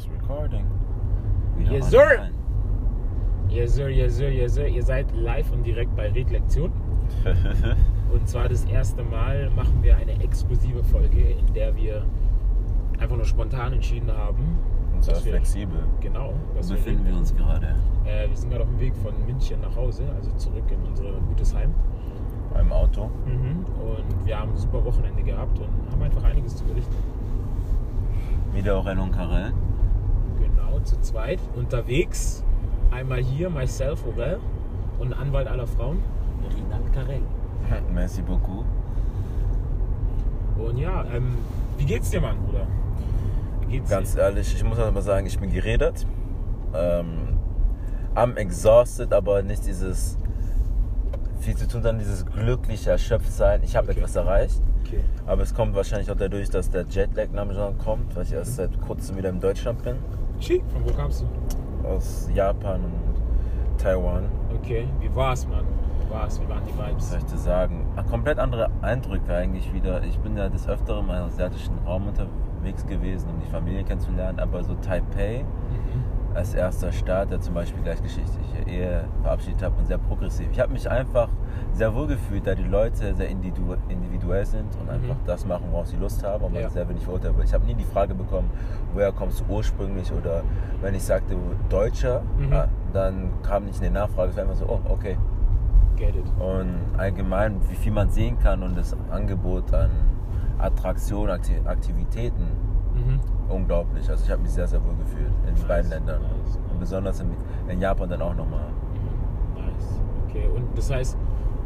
It's recording. Wieder Yes, sir. online. Yes, sir, yes, sir, yes, sir. Ihr seid live und direkt bei Redlektion. Und zwar das erste Mal machen wir eine exklusive Folge, in der wir einfach nur spontan entschieden haben. Und zwar wir- flexibel. Genau. Wo befinden wir uns gerade? Äh, wir sind gerade auf dem Weg von München nach Hause, also zurück in unser gutes Heim. Beim Auto. Mhm. Und wir haben ein super Wochenende gehabt und haben einfach einiges zu berichten. Wieder Aurel und Karel. Genau, zu zweit unterwegs. Einmal hier, myself, Aurel und Anwalt aller Frauen, Rinald Karel. Merci beaucoup. Und ja, ähm, wie geht's dir, Mann, Bruder? Wie geht's Ganz ehrlich, ich muss aber sagen, ich bin geredet. Ähm, am exhausted, aber nicht dieses viel zu tun, sondern dieses glückliche Erschöpftsein. Ich habe Okay. etwas erreicht. dir? Okay. Aber es kommt wahrscheinlich auch dadurch, dass der Jetlag langsam kommt, weil ich erst seit kurzem wieder in Deutschland bin. Schick. Von wo kamst du? Aus Japan und Taiwan. Okay. Wie war's, Mann? Wie war's? Wie waren die Vibes? soll ich dir sagen? Ah, Komplett andere Eindrücke eigentlich wieder. Ich bin ja des Öfteren im asiatischen Raum unterwegs gewesen, um die Familie kennenzulernen, aber so Taipei. Als erster Staat, der zum Beispiel gleichgeschlechtliche Ehe verabschiedet hat und sehr progressiv. Ich habe mich einfach sehr wohl gefühlt, da die Leute sehr individu individuell sind und einfach das machen, worauf sie Lust haben und man Ja. sehr wenig verurteilt wird. Ich habe nie die Frage bekommen, woher kommst du ursprünglich oder wenn ich sagte Deutscher, Mhm. ah, dann kam nicht eine Nachfrage, es war einfach so, oh, okay. Get it. Und allgemein, wie viel man sehen kann und das Angebot an Attraktionen, Akti- Aktivitäten, Mhm. Unglaublich. Also ich habe mich sehr, sehr wohl gefühlt in Nice, beiden Ländern. nice, Und besonders in, in Japan dann auch nochmal. Nice. Okay. Und das heißt,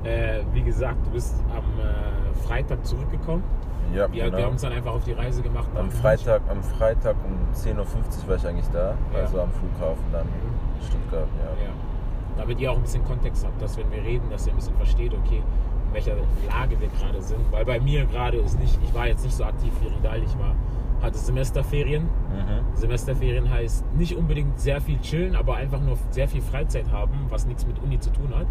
äh, wie gesagt, du bist am äh, Freitag zurückgekommen. Ja, Wir, genau. wir haben uns dann einfach auf die Reise gemacht. am Freitag, am Freitag um 10.50 Uhr war ich eigentlich da, Ja. also am Flughafen dann Mhm. Stuttgart. Ja. Ja. Damit ihr auch ein bisschen Kontext habt, dass wenn wir reden, dass ihr ein bisschen versteht, okay, in welcher Lage wir gerade sind. Weil bei mir gerade ist nicht, ich war jetzt nicht so aktiv wie Ridal, ich war, hatte Semesterferien. Mhm. Semesterferien heißt nicht unbedingt sehr viel chillen, aber einfach nur sehr viel Freizeit haben, was nichts mit Uni zu tun hat.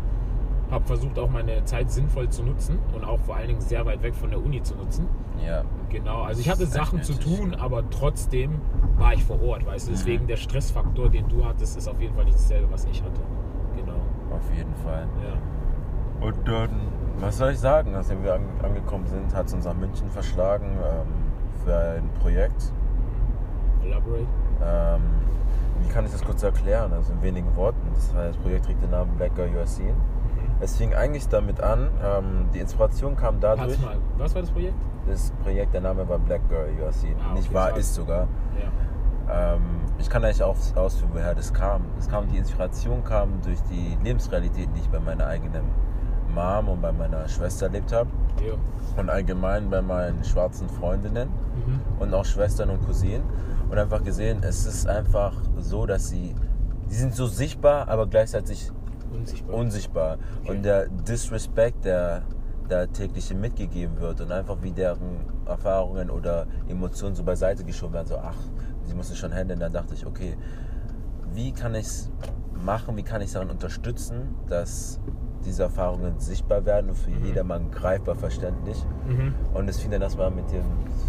Habe versucht auch meine Zeit sinnvoll zu nutzen und auch vor allen Dingen sehr weit weg von der Uni zu nutzen. ja. Genau, also ich hatte Sachen zu tun, aber trotzdem war ich vor Ort, weißt du. Mhm. Deswegen der Stressfaktor, den du hattest, ist auf jeden Fall nicht dasselbe, was ich hatte. Genau. auf jeden Fall. Ja. Und dann, was soll ich sagen, nachdem wir an, angekommen sind, hat es uns nach München verschlagen ähm, für ein Projekt. Elaborate. Ähm, wie kann ich das kurz erklären? Also in wenigen Worten. Das, heißt, das Projekt trägt den Namen Black Girl You Are Seen. Es fing eigentlich damit an, ähm, die Inspiration kam dadurch. Warte mal, was war das Projekt? Das Projekt, der Name war Black Girl You Are Seen. Ah, okay, Nicht wahr, ist sogar. Ja. Ähm, ich kann eigentlich auch ausführen, woher das kam. Das kam, die Inspiration kam durch die Lebensrealität, die ich bei meiner eigenen Mom und bei meiner Schwester erlebt habe. Und allgemein bei meinen schwarzen Freundinnen Mhm. und auch Schwestern und Cousinen. Und einfach gesehen, es ist einfach so, dass sie, die sind so sichtbar, aber gleichzeitig Unsichtbar. unsichtbar. Okay. Und der Disrespect, der der tägliche mitgegeben wird und einfach wie deren Erfahrungen oder Emotionen so beiseite geschoben werden, so ach, sie müssen schon handeln, dann dachte ich, okay, wie kann ich es machen, wie kann ich es daran unterstützen, dass diese Erfahrungen sichtbar werden und für jedermann greifbar verständlich. Mhm. Und es fing dann erstmal mit dem,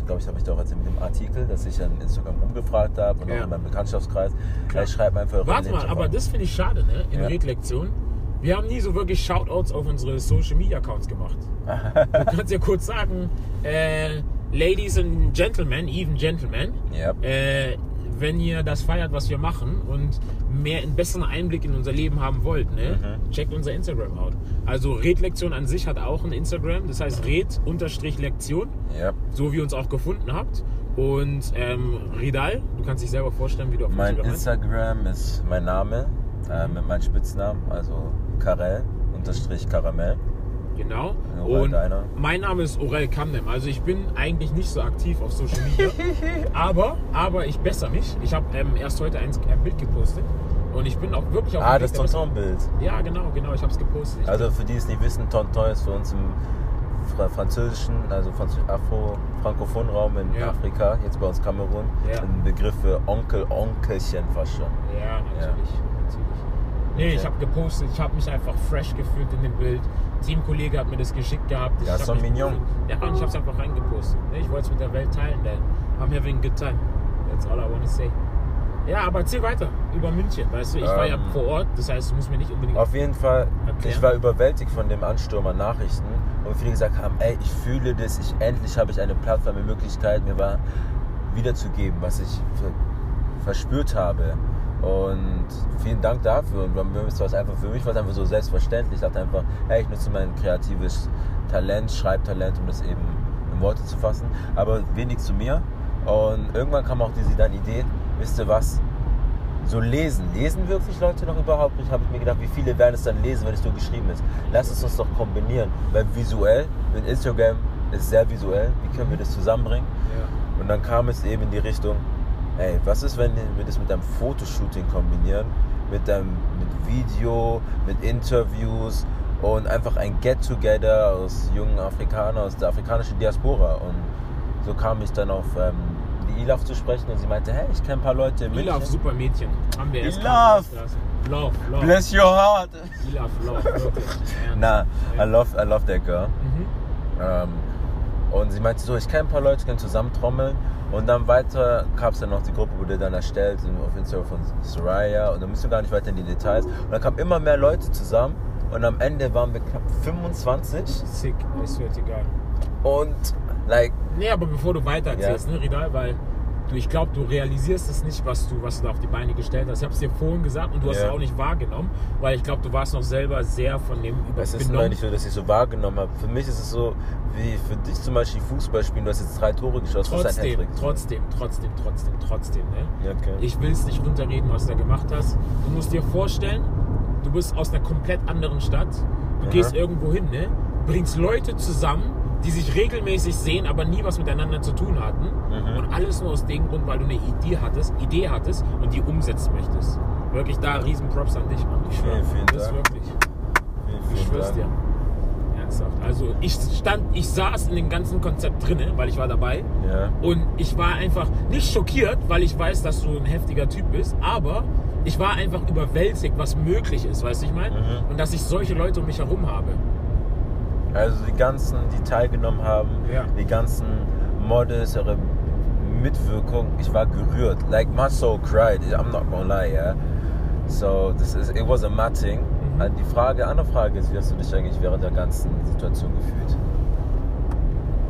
glaube ich, habe ich doch erzählt, mit dem Artikel, dass ich an Instagram rumgefragt habe und Ja. auch in meinem Bekanntschaftskreis. Klar. Schreibt mir einfach eure Warte mal, aber das finde ich schade, ne? In Ja. Redlektion. Wir haben nie so wirklich Shoutouts auf unsere Social Media Accounts gemacht. du kannst ja kurz sagen, äh, Ladies and Gentlemen, even Gentlemen, Ja. äh, wenn ihr das feiert, was wir machen und mehr einen besseren Einblick in unser Leben haben wollt, ne, Mhm. checkt unser Instagram out. Also Redlektion an sich hat auch ein Instagram, das heißt Red-Lektion, ja. so wie ihr uns auch gefunden habt. Und ähm, Ridal, du kannst dich selber vorstellen, wie du auf Mein Instagram heißt. Instagram ist mein Name äh, mit meinem Spitznamen, also Karel unterstrich Karamell. Genau. Aurel Und Deiner. mein Name ist Aurel Kamnem. Also ich bin eigentlich nicht so aktiv auf Social Media. aber, aber ich bessere mich. Ich habe ähm, erst heute ein, ein Bild gepostet. Und ich bin auch wirklich auf Ah, das Tonton-Bild. Ja, genau, genau. Ich habe es gepostet. Ich Also für die es nicht wissen, Tonton ist für uns im fra- französischen, also französisch Afro frankophonen Raum in Ja. Afrika, jetzt bei uns Kamerun, Ja. ein Begriff für Onkel, Onkelchen fast schon. Ja, natürlich. natürlich. Nee, Okay. ich habe gepostet, ich habe mich einfach fresh gefühlt in dem Bild. Teamkollege hat mir das geschickt gehabt. Ich Ja, mich mignon. Ja, und ich habe es einfach reingepostet. Ich wollte es mit der Welt teilen, denn I'm having a good time. That's all I want to say. Ja, aber erzähl weiter über München, weißt du, ich war ja Ähm, vor Ort, das heißt, du musst mir nicht unbedingt... Auf jeden Fall, Erklär. ich war überwältigt von dem Ansturm an Nachrichten und viele gesagt haben, ey, ich fühle das, ich endlich habe ich eine Plattform, eine Möglichkeit, mir war wiederzugeben, was ich ver- verspürt habe. Und vielen Dank dafür. Und mir ist einfach, für mich war es einfach so selbstverständlich. Ich dachte einfach, hey, ich nutze mein kreatives Talent, Schreibtalent, um das eben in Worte zu fassen. Aber wenig zu mir. Und irgendwann kam auch diese dann Idee, wisst ihr was? So lesen. Lesen wirklich Leute noch überhaupt nicht? Habe ich mir gedacht, wie viele werden es dann lesen, wenn es nur geschrieben ist? Lass es uns doch kombinieren. Weil visuell, mit Instagram ist sehr visuell. Wie können wir das zusammenbringen? Ja. Und dann kam es eben in die Richtung, ey, was ist, wenn wir das mit einem Fotoshooting kombinieren, mit einem mit Video, mit Interviews und einfach ein Get-Together aus jungen Afrikanern, aus der afrikanischen Diaspora. Und so kam ich dann auf ähm, die Ilaf zu sprechen und sie meinte, hey, ich kenne ein paar Leute Ilaf, super Mädchen. Haben wir erst Ilaf! Love, love. Bless your heart. Ilaf, love, wirklich. Ernst. Na, I love, I love that girl. Mhm. Ähm, und sie meinte so, ich kenne ein paar Leute, können zusammen trommeln. Und dann weiter gab es dann noch die Gruppe, wurde dann erstellt auf Instagram von Soraya. Und dann müssen wir gar nicht weiter in die Details. Und dann kamen immer mehr Leute zusammen. Und am Ende waren wir knapp 25. Sick, ist wird egal. Und, like, Nee, aber bevor du weiter erzählst, ne, Ridal, weil du, ich glaube, du realisierst es nicht, was du, was du da auf die Beine gestellt hast. Ich habe es dir vorhin gesagt und du hast Ja. es auch nicht wahrgenommen, weil ich glaube, du warst noch selber sehr von dem es ist nur übernommen. nicht so, dass ich so wahrgenommen habe. Für mich ist es so, wie für dich zum Beispiel Fußball spielen. Du hast jetzt drei Tore geschossen. das ist ein Trotzdem, Hattrick. trotzdem, trotzdem, trotzdem, trotzdem. Ne? Ja, okay. Ich will es nicht runterreden, was du da gemacht hast. Du musst dir vorstellen, du bist aus einer komplett anderen Stadt. Du Aha. gehst irgendwo hin, ne? bringst Leute zusammen, die sich regelmäßig sehen, aber nie was miteinander zu tun hatten. Mhm. Und alles nur aus dem Grund, weil du eine Idee hattest, Idee hattest und die umsetzen möchtest. Wirklich da riesen Props an dich, Mann. Ich schwöre. Vielen, das ist Dank. wirklich. Vielen, Ich vielen schwör's Dank. dir. Ernsthaft. Also ich stand, ich saß in dem ganzen Konzept drinne, weil ich war dabei. Ja. Und ich war einfach nicht schockiert, weil ich weiß, dass du ein heftiger Typ bist, aber ich war einfach überwältigt, was möglich ist, weißt du, ich meine? Mhm. Und dass ich solche Leute um mich herum habe. Also die ganzen, die teilgenommen haben, Ja. die ganzen Models, ihre Mitwirkung, ich war gerührt. Like my soul cried. I'm not gonna lie, yeah. So this is it was a mad thing. Mhm. Und Die Frage, andere Frage ist, wie hast du dich eigentlich während der ganzen Situation gefühlt?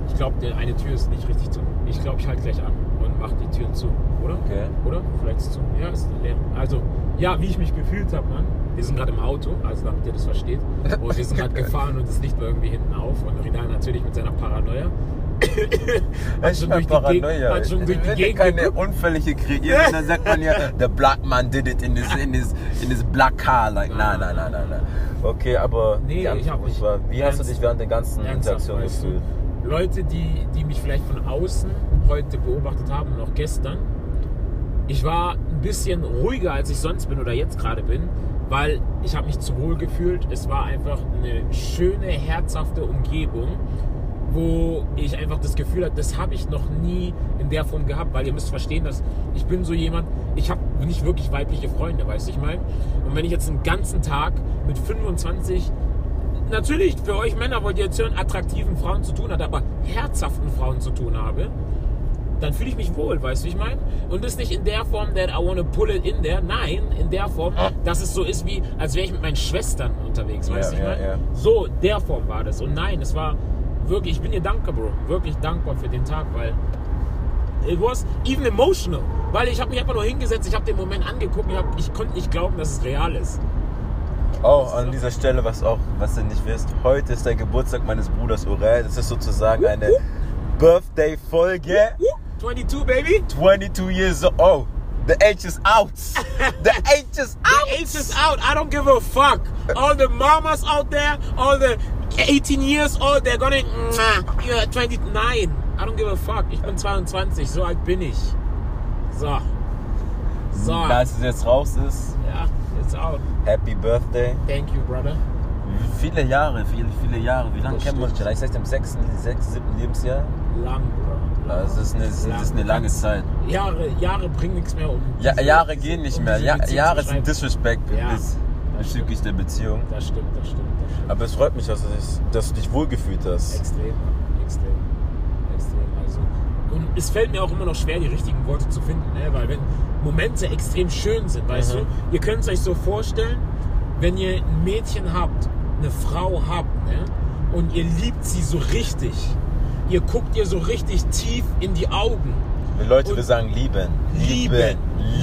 Ich glaube, eine Tür ist nicht richtig zu. Ich glaube, ich halte gleich an und mache die Türen zu, oder? Okay. Oder? Vielleicht ist es zu. Ja, ist leer. Also, ja, wie ich mich gefühlt habe, Mann. Wir sind gerade im Auto, also damit ihr das versteht. Und wir sind gerade gefahren und das Licht war irgendwie hinten auf. Und Ridal natürlich mit seiner Paranoia. Hat Ich schon durch die Gegend- Paranoia. hat schon durch die Gegend keine geguckt. Unfälle hier kreieren, dann sagt man ja, the black man did it in this, in this, in this black car. Like, nein, nein, nein, nein, nein. Okay, aber Nee, ich hab nicht- war, wie hast du Ernst- dich während der ganzen Interaktion gefühlt? Leute, die, die mich vielleicht von außen heute beobachtet haben, noch gestern, ich war ein bisschen ruhiger, als ich sonst bin oder jetzt gerade bin, weil ich habe mich zu wohl gefühlt. Es war einfach eine schöne, herzhafte Umgebung, wo ich einfach das Gefühl hatte, das habe ich noch nie in der Form gehabt, weil ihr müsst verstehen, dass ich bin so jemand, ich habe nicht wirklich weibliche Freunde, weißt du, ich meine? Und wenn ich jetzt einen ganzen Tag mit 25 natürlich für euch Männer wollt ihr jetzt hören, attraktiven Frauen zu tun hat, aber herzhaften Frauen zu tun habe, dann fühle ich mich wohl, weißt du, wie ich meine? Und das nicht in der Form, that I want to pull it in there, nein, in der Form, dass es so ist wie, als wäre ich mit meinen Schwestern unterwegs, weißt du, Ja, ich meine? ja. So, der Form war das. Und nein, es war wirklich, ich bin dir dankbar, Bro, wirklich dankbar für den Tag, weil it was even emotional, weil ich habe mich einfach nur hingesetzt, ich habe den Moment angeguckt, ich, hab, ich konnte nicht glauben, dass es real ist. Oh, an dieser Stelle, was auch, was ihr nicht wisst, heute ist der Geburtstag meines Bruders Aurel. Das ist sozusagen eine Birthday-Folge. Woo, 22, baby! 22 years old. The age is out. The age is out. The age is out. I don't give a fuck. All the mamas out there, all the 18 years old, they're gonna. You're 29. I don't give a fuck. Ich bin 22, so alt bin ich. So. So. Als es jetzt raus ist, Ja, it's out. Happy Birthday. Thank you, brother. Viele Jahre, viele, viele Jahre. Wie lange kennen wir uns? Ich seit dem sechsten, sechsten, siebten Lebensjahr. Lang, bro. Das ist eine, das ist eine lange Zeit. Jahre, Jahre bringen nichts mehr um. Ja, Jahre gehen nicht um mehr. Ja, Jahre sind. Disrespect Ja, bezüglich der Beziehung. Das stimmt, das stimmt, das stimmt. Aber es freut mich, dass du dich, dass du dich wohlgefühlt hast. Extrem, extrem, extrem. Also Und es fällt mir auch immer noch schwer, die richtigen Worte zu finden, ne? weil wenn Momente extrem schön sind, weißt Mhm. du, ihr könnt es euch so vorstellen, wenn ihr ein Mädchen habt, eine Frau habt, ne? und ihr liebt sie so richtig, ihr guckt ihr so richtig tief in die Augen. Wir Leute, Und- wir sagen lieben. Lieben.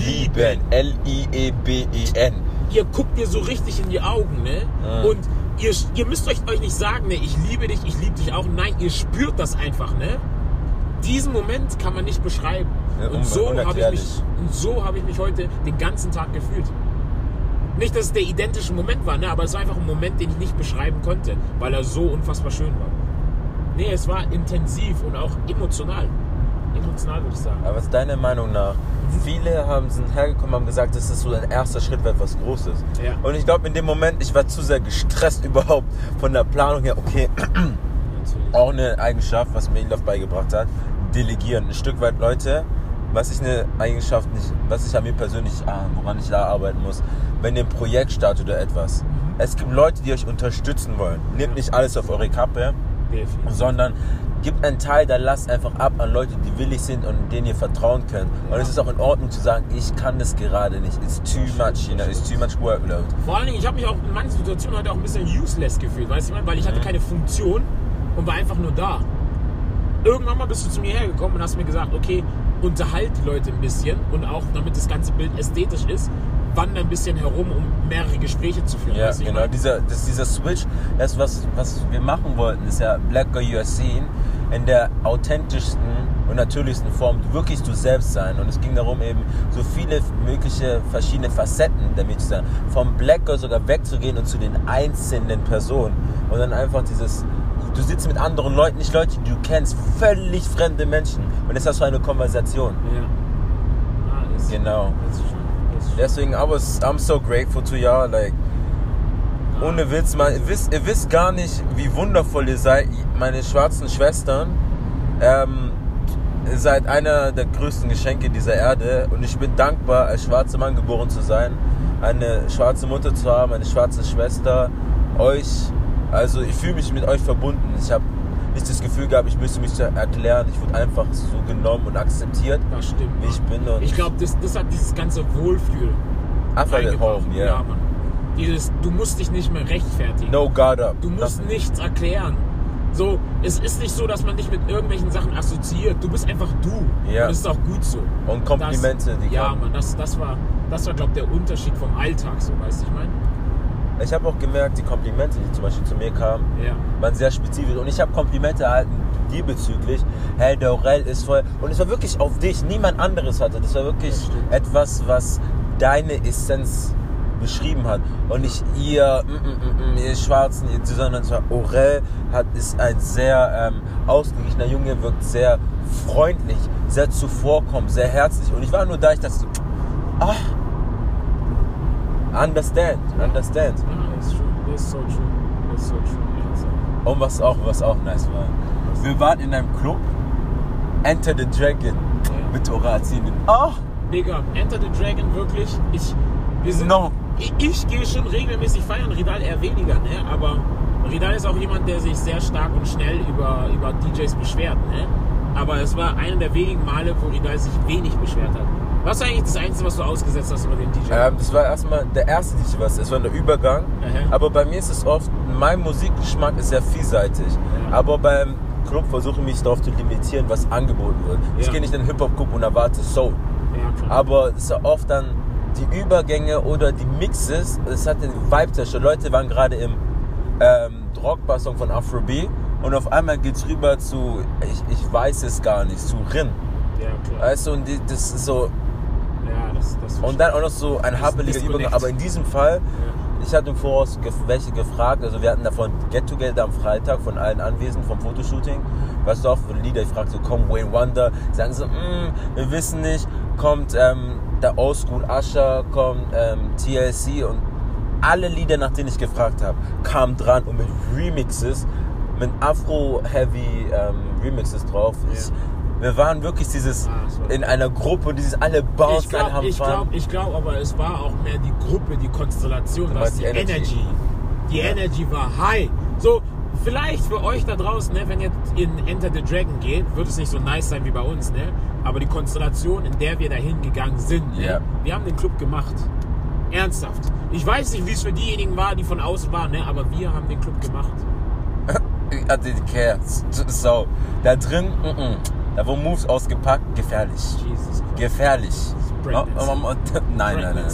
Lieben. L-I-E-B-E-N. ihr guckt ihr so richtig in die Augen, ne? Ja. Und ihr, ihr müsst euch, euch nicht sagen, ne, ich liebe dich, ich liebe dich auch. Nein, ihr spürt das einfach, ne? Diesen Moment kann man nicht beschreiben. Ja, und un- so habe ich, mich- und so habe ich mich heute den ganzen Tag gefühlt. Nicht, dass es der identische Moment war, ne? aber es war einfach ein Moment, den ich nicht beschreiben konnte, weil er so unfassbar schön war. Nee, es war intensiv und auch emotional. Emotional würde ich sagen. Aber was ist deiner Meinung nach? Viele haben sind hergekommen haben gesagt, das ist so ein erster Schritt für etwas Großes. Ja. Und ich glaube, in dem Moment, ich war zu sehr gestresst überhaupt von der Planung her. Okay, auch eine Eigenschaft, was mir Elaf beigebracht hat, delegieren. Ein Stück weit Leute, was ich eine Eigenschaft nicht, was ich an mir persönlich, ah, woran ich da arbeiten muss, wenn ihr ein Projekt startet oder etwas. Es gibt Leute, die euch unterstützen wollen. Nehmt nicht alles auf eure Kappe, Definitiv. sondern gibt einen Teil, da lasst einfach ab an Leute, die willig sind und denen ihr vertrauen könnt. Und Ja. es ist auch in Ordnung zu sagen, ich kann das gerade nicht. It's too much, you know, it's too much workload. Vor allen Dingen, ich habe mich auch in manchen Situationen heute auch ein bisschen useless gefühlt, weißt du, ich meine? weil ich hatte Mhm. keine Funktion und war einfach nur da. Irgendwann mal bist du zu mir hergekommen und hast mir gesagt, okay, unterhalt die Leute ein bisschen und auch damit das ganze Bild ästhetisch ist, wander ein bisschen herum, um mehrere Gespräche zu führen. Ja, weißt du, genau. Dieser, das, dieser Switch, das, was, was wir machen wollten, ist ja Black Girl You Are Seen in der authentischsten und natürlichsten Form wirklich du selbst sein. Und es ging darum, eben so viele mögliche verschiedene Facetten der Mädchen zu sein. Vom Black Girl sogar wegzugehen und zu den einzelnen Personen. Und dann einfach dieses, du sitzt mit anderen Leuten, nicht Leute, die du kennst, völlig fremde Menschen. Und jetzt hast du eine Konversation. Ja. Ah, das, Genau. Ist Deswegen, I was, I'm so grateful to y'all. Like, ohne Witz, man, ihr, wisst, ihr wisst gar nicht, wie wundervoll ihr seid. Meine schwarzen Schwestern, ähm, ihr seid einer der größten Geschenke dieser Erde. Und ich bin dankbar, als schwarzer Mann geboren zu sein, eine schwarze Mutter zu haben, eine schwarze Schwester, euch. Also, ich fühle mich mit euch verbunden. Ich habe nicht das Gefühl gehabt, ich müsste mich erklären. Ich wurde einfach so genommen und akzeptiert, Das stimmt. wie ich bin. Und Ich glaube, das, das hat dieses ganze Wohlfühl einfach at eingebracht. home, yeah. Mann. Dieses, du musst dich nicht mehr rechtfertigen. No guard up. Du musst Nothing. nichts erklären. So, es ist nicht so, dass man dich mit irgendwelchen Sachen assoziiert. Du bist einfach du. Ja. Und das ist auch gut so. Und Komplimente, das, die Ja, kommen. Mann, das, das war, das war glaube der Unterschied vom Alltag, so, weißt du, ich meine? Ich habe auch gemerkt, die Komplimente, die zum Beispiel zu mir kamen, Ja. waren sehr spezifisch. Und ich habe Komplimente erhalten diesbezüglich. Hey, der Aurel ist voll. Und es war wirklich auf dich. Niemand anderes hatte. Das war wirklich Das etwas, was deine Essenz beschrieben hat. Und nicht ihr, mm, mm, mm, mm, ihr Schwarzen, ihr, sondern es war Aurel hat, ist ein sehr ähm, ausgeglichener Junge, wirkt sehr freundlich, sehr zuvorkommend, sehr herzlich. Und ich war nur da, ich dachte so, ah, understand, understand. Das ist true. Ist so true. Ist so true. Und was auch, was auch nice war. Wir waren in einem Club, Enter the Dragon mit Orazinen. Ach, Digga, Enter the Dragon wirklich. Ich, wir sind, No. ich, ich gehe schon regelmäßig feiern, Ridal eher weniger, ne? Aber Ridal ist auch jemand, der sich sehr stark und schnell über, über DJs beschwert, ne? Aber es war einer der wenigen Male, wo Ridal sich wenig beschwert hat. Was ist eigentlich das Einzige, was du ausgesetzt hast über den DJ? ähm, das war erstmal der erste DJ, was. Es war der Übergang. Aha. Aber bei mir ist es oft, mein Musikgeschmack ist sehr vielseitig. Ja. Aber beim Club versuche ich mich darauf zu limitieren, was angeboten wird. Ich Ja. gehe nicht in den Hip-Hop-Club und erwarte Soul. ja. Aber es ist oft dann die Übergänge oder die Mixes, es hat den Vibe zerstört. Leute waren gerade im ähm, Rockbar-Song von Afrobeat und auf einmal geht's rüber zu, ich, ich weiß es gar nicht, zu Rin. ja, klar. Weißt du, und die, das ist so, das, das und dann auch noch so ein happeliger. Übergang. Aber in diesem Fall, Ja. ich hatte im Voraus welche gefragt, also wir hatten davon Get-Together am Freitag von allen Anwesenden vom Fotoshooting. Weißt du auch, für Lieder, ich fragte so, kommt Wayne Wonder? Sagen so, mm, wir wissen nicht, kommt ähm, der Oldschool Usher, kommt ähm, TLC und alle Lieder, nach denen ich gefragt habe, kamen dran und mit Remixes, mit Afro-Heavy ähm, Remixes drauf. Ja. Ich, wir waren wirklich dieses Ah, in einer Gruppe, dieses alle Bounce, Ich alle glaube, haben ich glaube, glaub, aber es war auch mehr die Gruppe, die Konstellation, was die die Energy. Energy. Die Ja. Energy war high. So, vielleicht für euch da draußen, ne, wenn ihr in Enter the Dragon geht, wird es nicht so nice sein wie bei uns, ne? Aber die Konstellation, in der wir dahin gegangen sind, ne? Ja. wir haben den Club gemacht. Ernsthaft. Ich weiß nicht, wie es für diejenigen war, die von außen waren, ne? aber wir haben den Club gemacht. I didn't care. So, da drin, mm -mm. Da wurden Moves ausgepackt, gefährlich. Jesus Christ. Gefährlich. Nein, nein, nein.